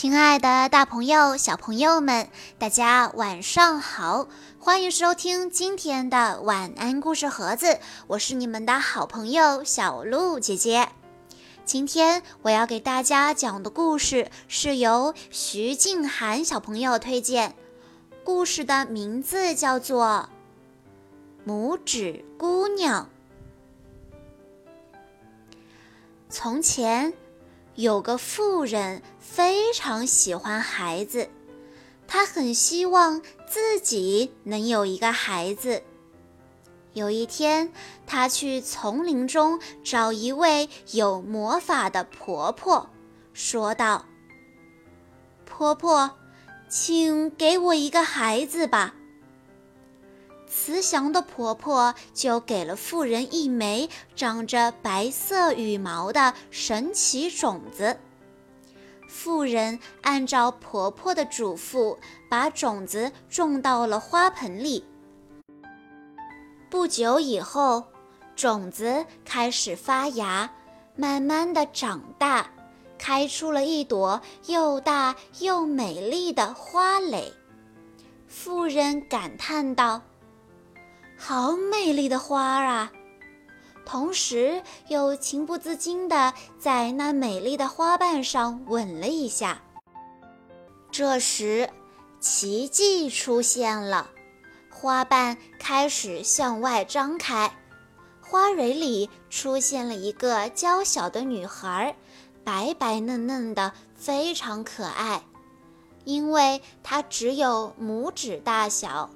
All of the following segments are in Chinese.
亲爱的，大朋友、小朋友们，大家晚上好！欢迎收听今天的晚安故事盒子，我是你们的好朋友小鹿姐姐。今天我要给大家讲的故事是由徐静涵小朋友推荐，故事的名字叫做《拇指姑娘》。从前。有个妇人非常喜欢孩子，她很希望自己能有一个孩子。有一天，她去丛林中找一位有魔法的婆婆，说道：“婆婆，请给我一个孩子吧。”慈祥的婆婆就给了妇人一枚长着白色羽毛的神奇种子。妇人按照婆婆的嘱咐，把种子种到了花盆里。不久以后，种子开始发芽，慢慢的长大，开出了一朵又大又美丽的花蕾。妇人感叹道。好美丽的花儿啊！同时又情不自禁地在那美丽的花瓣上吻了一下。这时，奇迹出现了，花瓣开始向外张开，花蕊里出现了一个娇小的女孩，白白嫩嫩的，非常可爱，因为她只有拇指大小。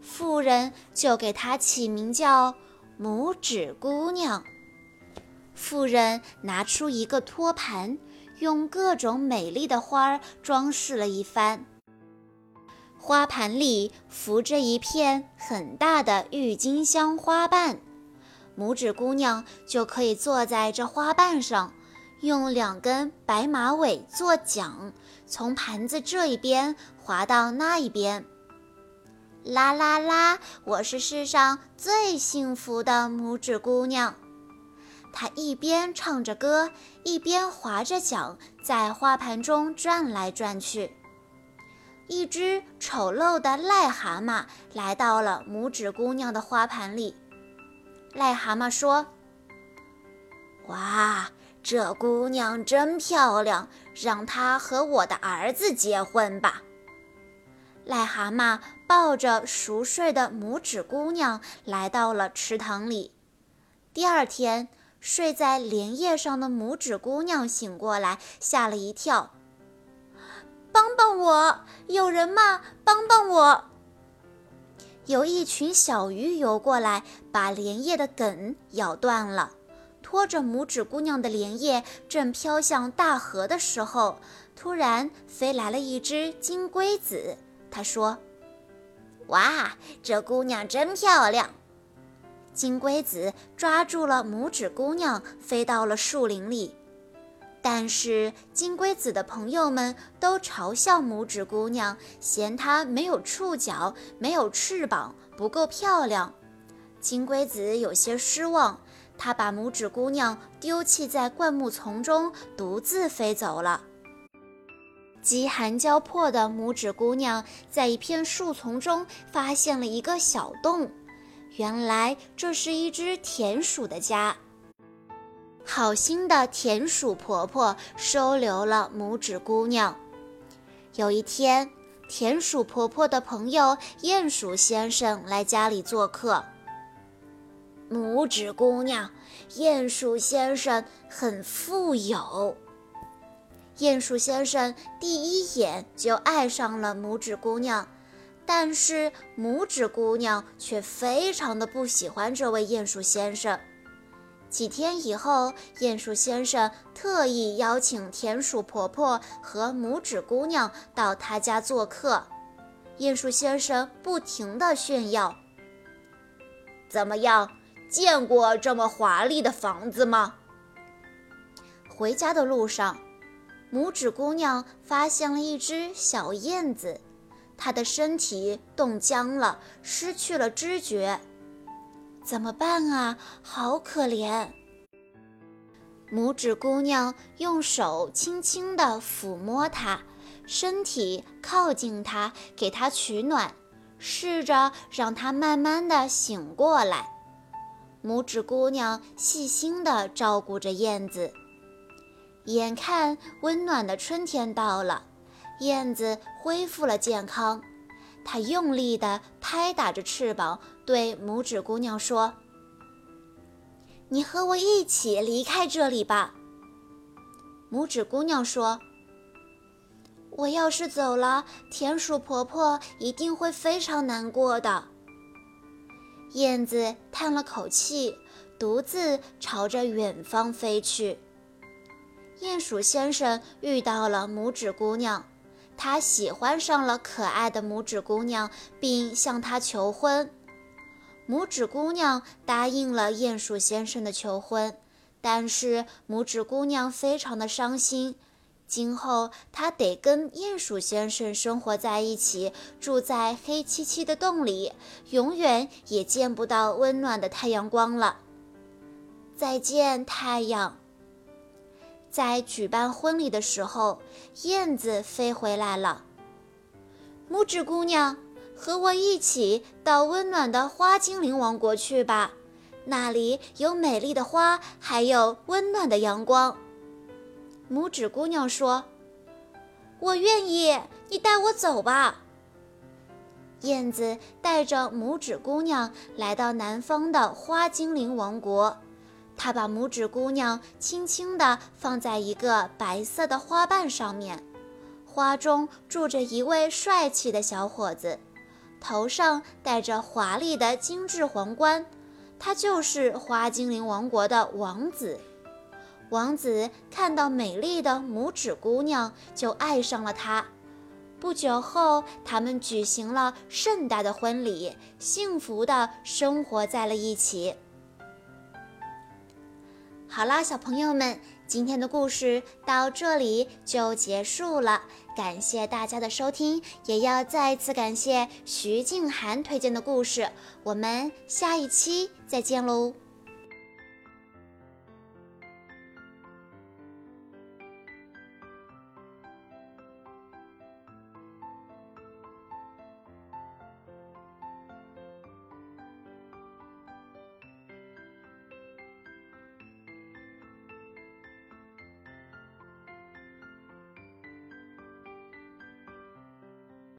妇人就给她起名叫拇指姑娘。妇人拿出一个托盘，用各种美丽的花儿装饰了一番。花盘里浮着一片很大的郁金香花瓣，拇指姑娘就可以坐在这花瓣上，用两根白马尾做桨，从盘子这一边滑到那一边。啦啦啦！我是世上最幸福的拇指姑娘。她一边唱着歌，一边划着桨，在花盘中转来转去。一只丑陋的癞蛤蟆来到了拇指姑娘的花盘里。癞蛤蟆说：“哇，这姑娘真漂亮，让她和我的儿子结婚吧。”癞蛤蟆抱着熟睡的拇指姑娘来到了池塘里。第二天，睡在莲叶上的拇指姑娘醒过来，吓了一跳：“帮帮我！有人吗？帮帮我！”有一群小鱼游过来，把莲叶的梗咬断了。拖着拇指姑娘的莲叶正飘向大河的时候，突然飞来了一只金龟子。他说：“哇，这姑娘真漂亮！”金龟子抓住了拇指姑娘，飞到了树林里。但是金龟子的朋友们都嘲笑拇指姑娘，嫌她没有触角、没有翅膀，不够漂亮。金龟子有些失望，他把拇指姑娘丢弃在灌木丛中，独自飞走了。饥寒交迫的拇指姑娘在一片树丛中发现了一个小洞，原来这是一只田鼠的家。好心的田鼠婆婆收留了拇指姑娘。有一天，田鼠婆婆的朋友鼹鼠先生来家里做客。拇指姑娘，鼹鼠先生很富有。鼹鼠先生第一眼就爱上了拇指姑娘，但是拇指姑娘却非常的不喜欢这位鼹鼠先生。几天以后，鼹鼠先生特意邀请田鼠婆婆和拇指姑娘到他家做客。鼹鼠先生不停地炫耀：“怎么样，见过这么华丽的房子吗？”回家的路上。拇指姑娘发现了一只小燕子，它的身体冻僵了，失去了知觉。怎么办啊？好可怜！拇指姑娘用手轻轻地抚摸它，身体靠近它，给它取暖，试着让它慢慢的醒过来。拇指姑娘细心地照顾着燕子。眼看温暖的春天到了，燕子恢复了健康。它用力地拍打着翅膀，对拇指姑娘说：“你和我一起离开这里吧。”拇指姑娘说：“我要是走了，田鼠婆婆一定会非常难过的。”燕子叹了口气，独自朝着远方飞去。鼹鼠先生遇到了拇指姑娘，他喜欢上了可爱的拇指姑娘，并向她求婚。拇指姑娘答应了鼹鼠先生的求婚，但是拇指姑娘非常的伤心。今后她得跟鼹鼠先生生活在一起，住在黑漆漆的洞里，永远也见不到温暖的太阳光了。再见，太阳。在举办婚礼的时候，燕子飞回来了。拇指姑娘，和我一起到温暖的花精灵王国去吧，那里有美丽的花，还有温暖的阳光。拇指姑娘说：“我愿意，你带我走吧。”燕子带着拇指姑娘来到南方的花精灵王国。他把拇指姑娘轻轻地放在一个白色的花瓣上面，花中住着一位帅气的小伙子，头上戴着华丽的精致皇冠，他就是花精灵王国的王子。王子看到美丽的拇指姑娘，就爱上了她。不久后，他们举行了盛大的婚礼，幸福地生活在了一起。好啦，小朋友们，今天的故事到这里就结束了。感谢大家的收听，也要再次感谢徐静涵推荐的故事。我们下一期再见喽！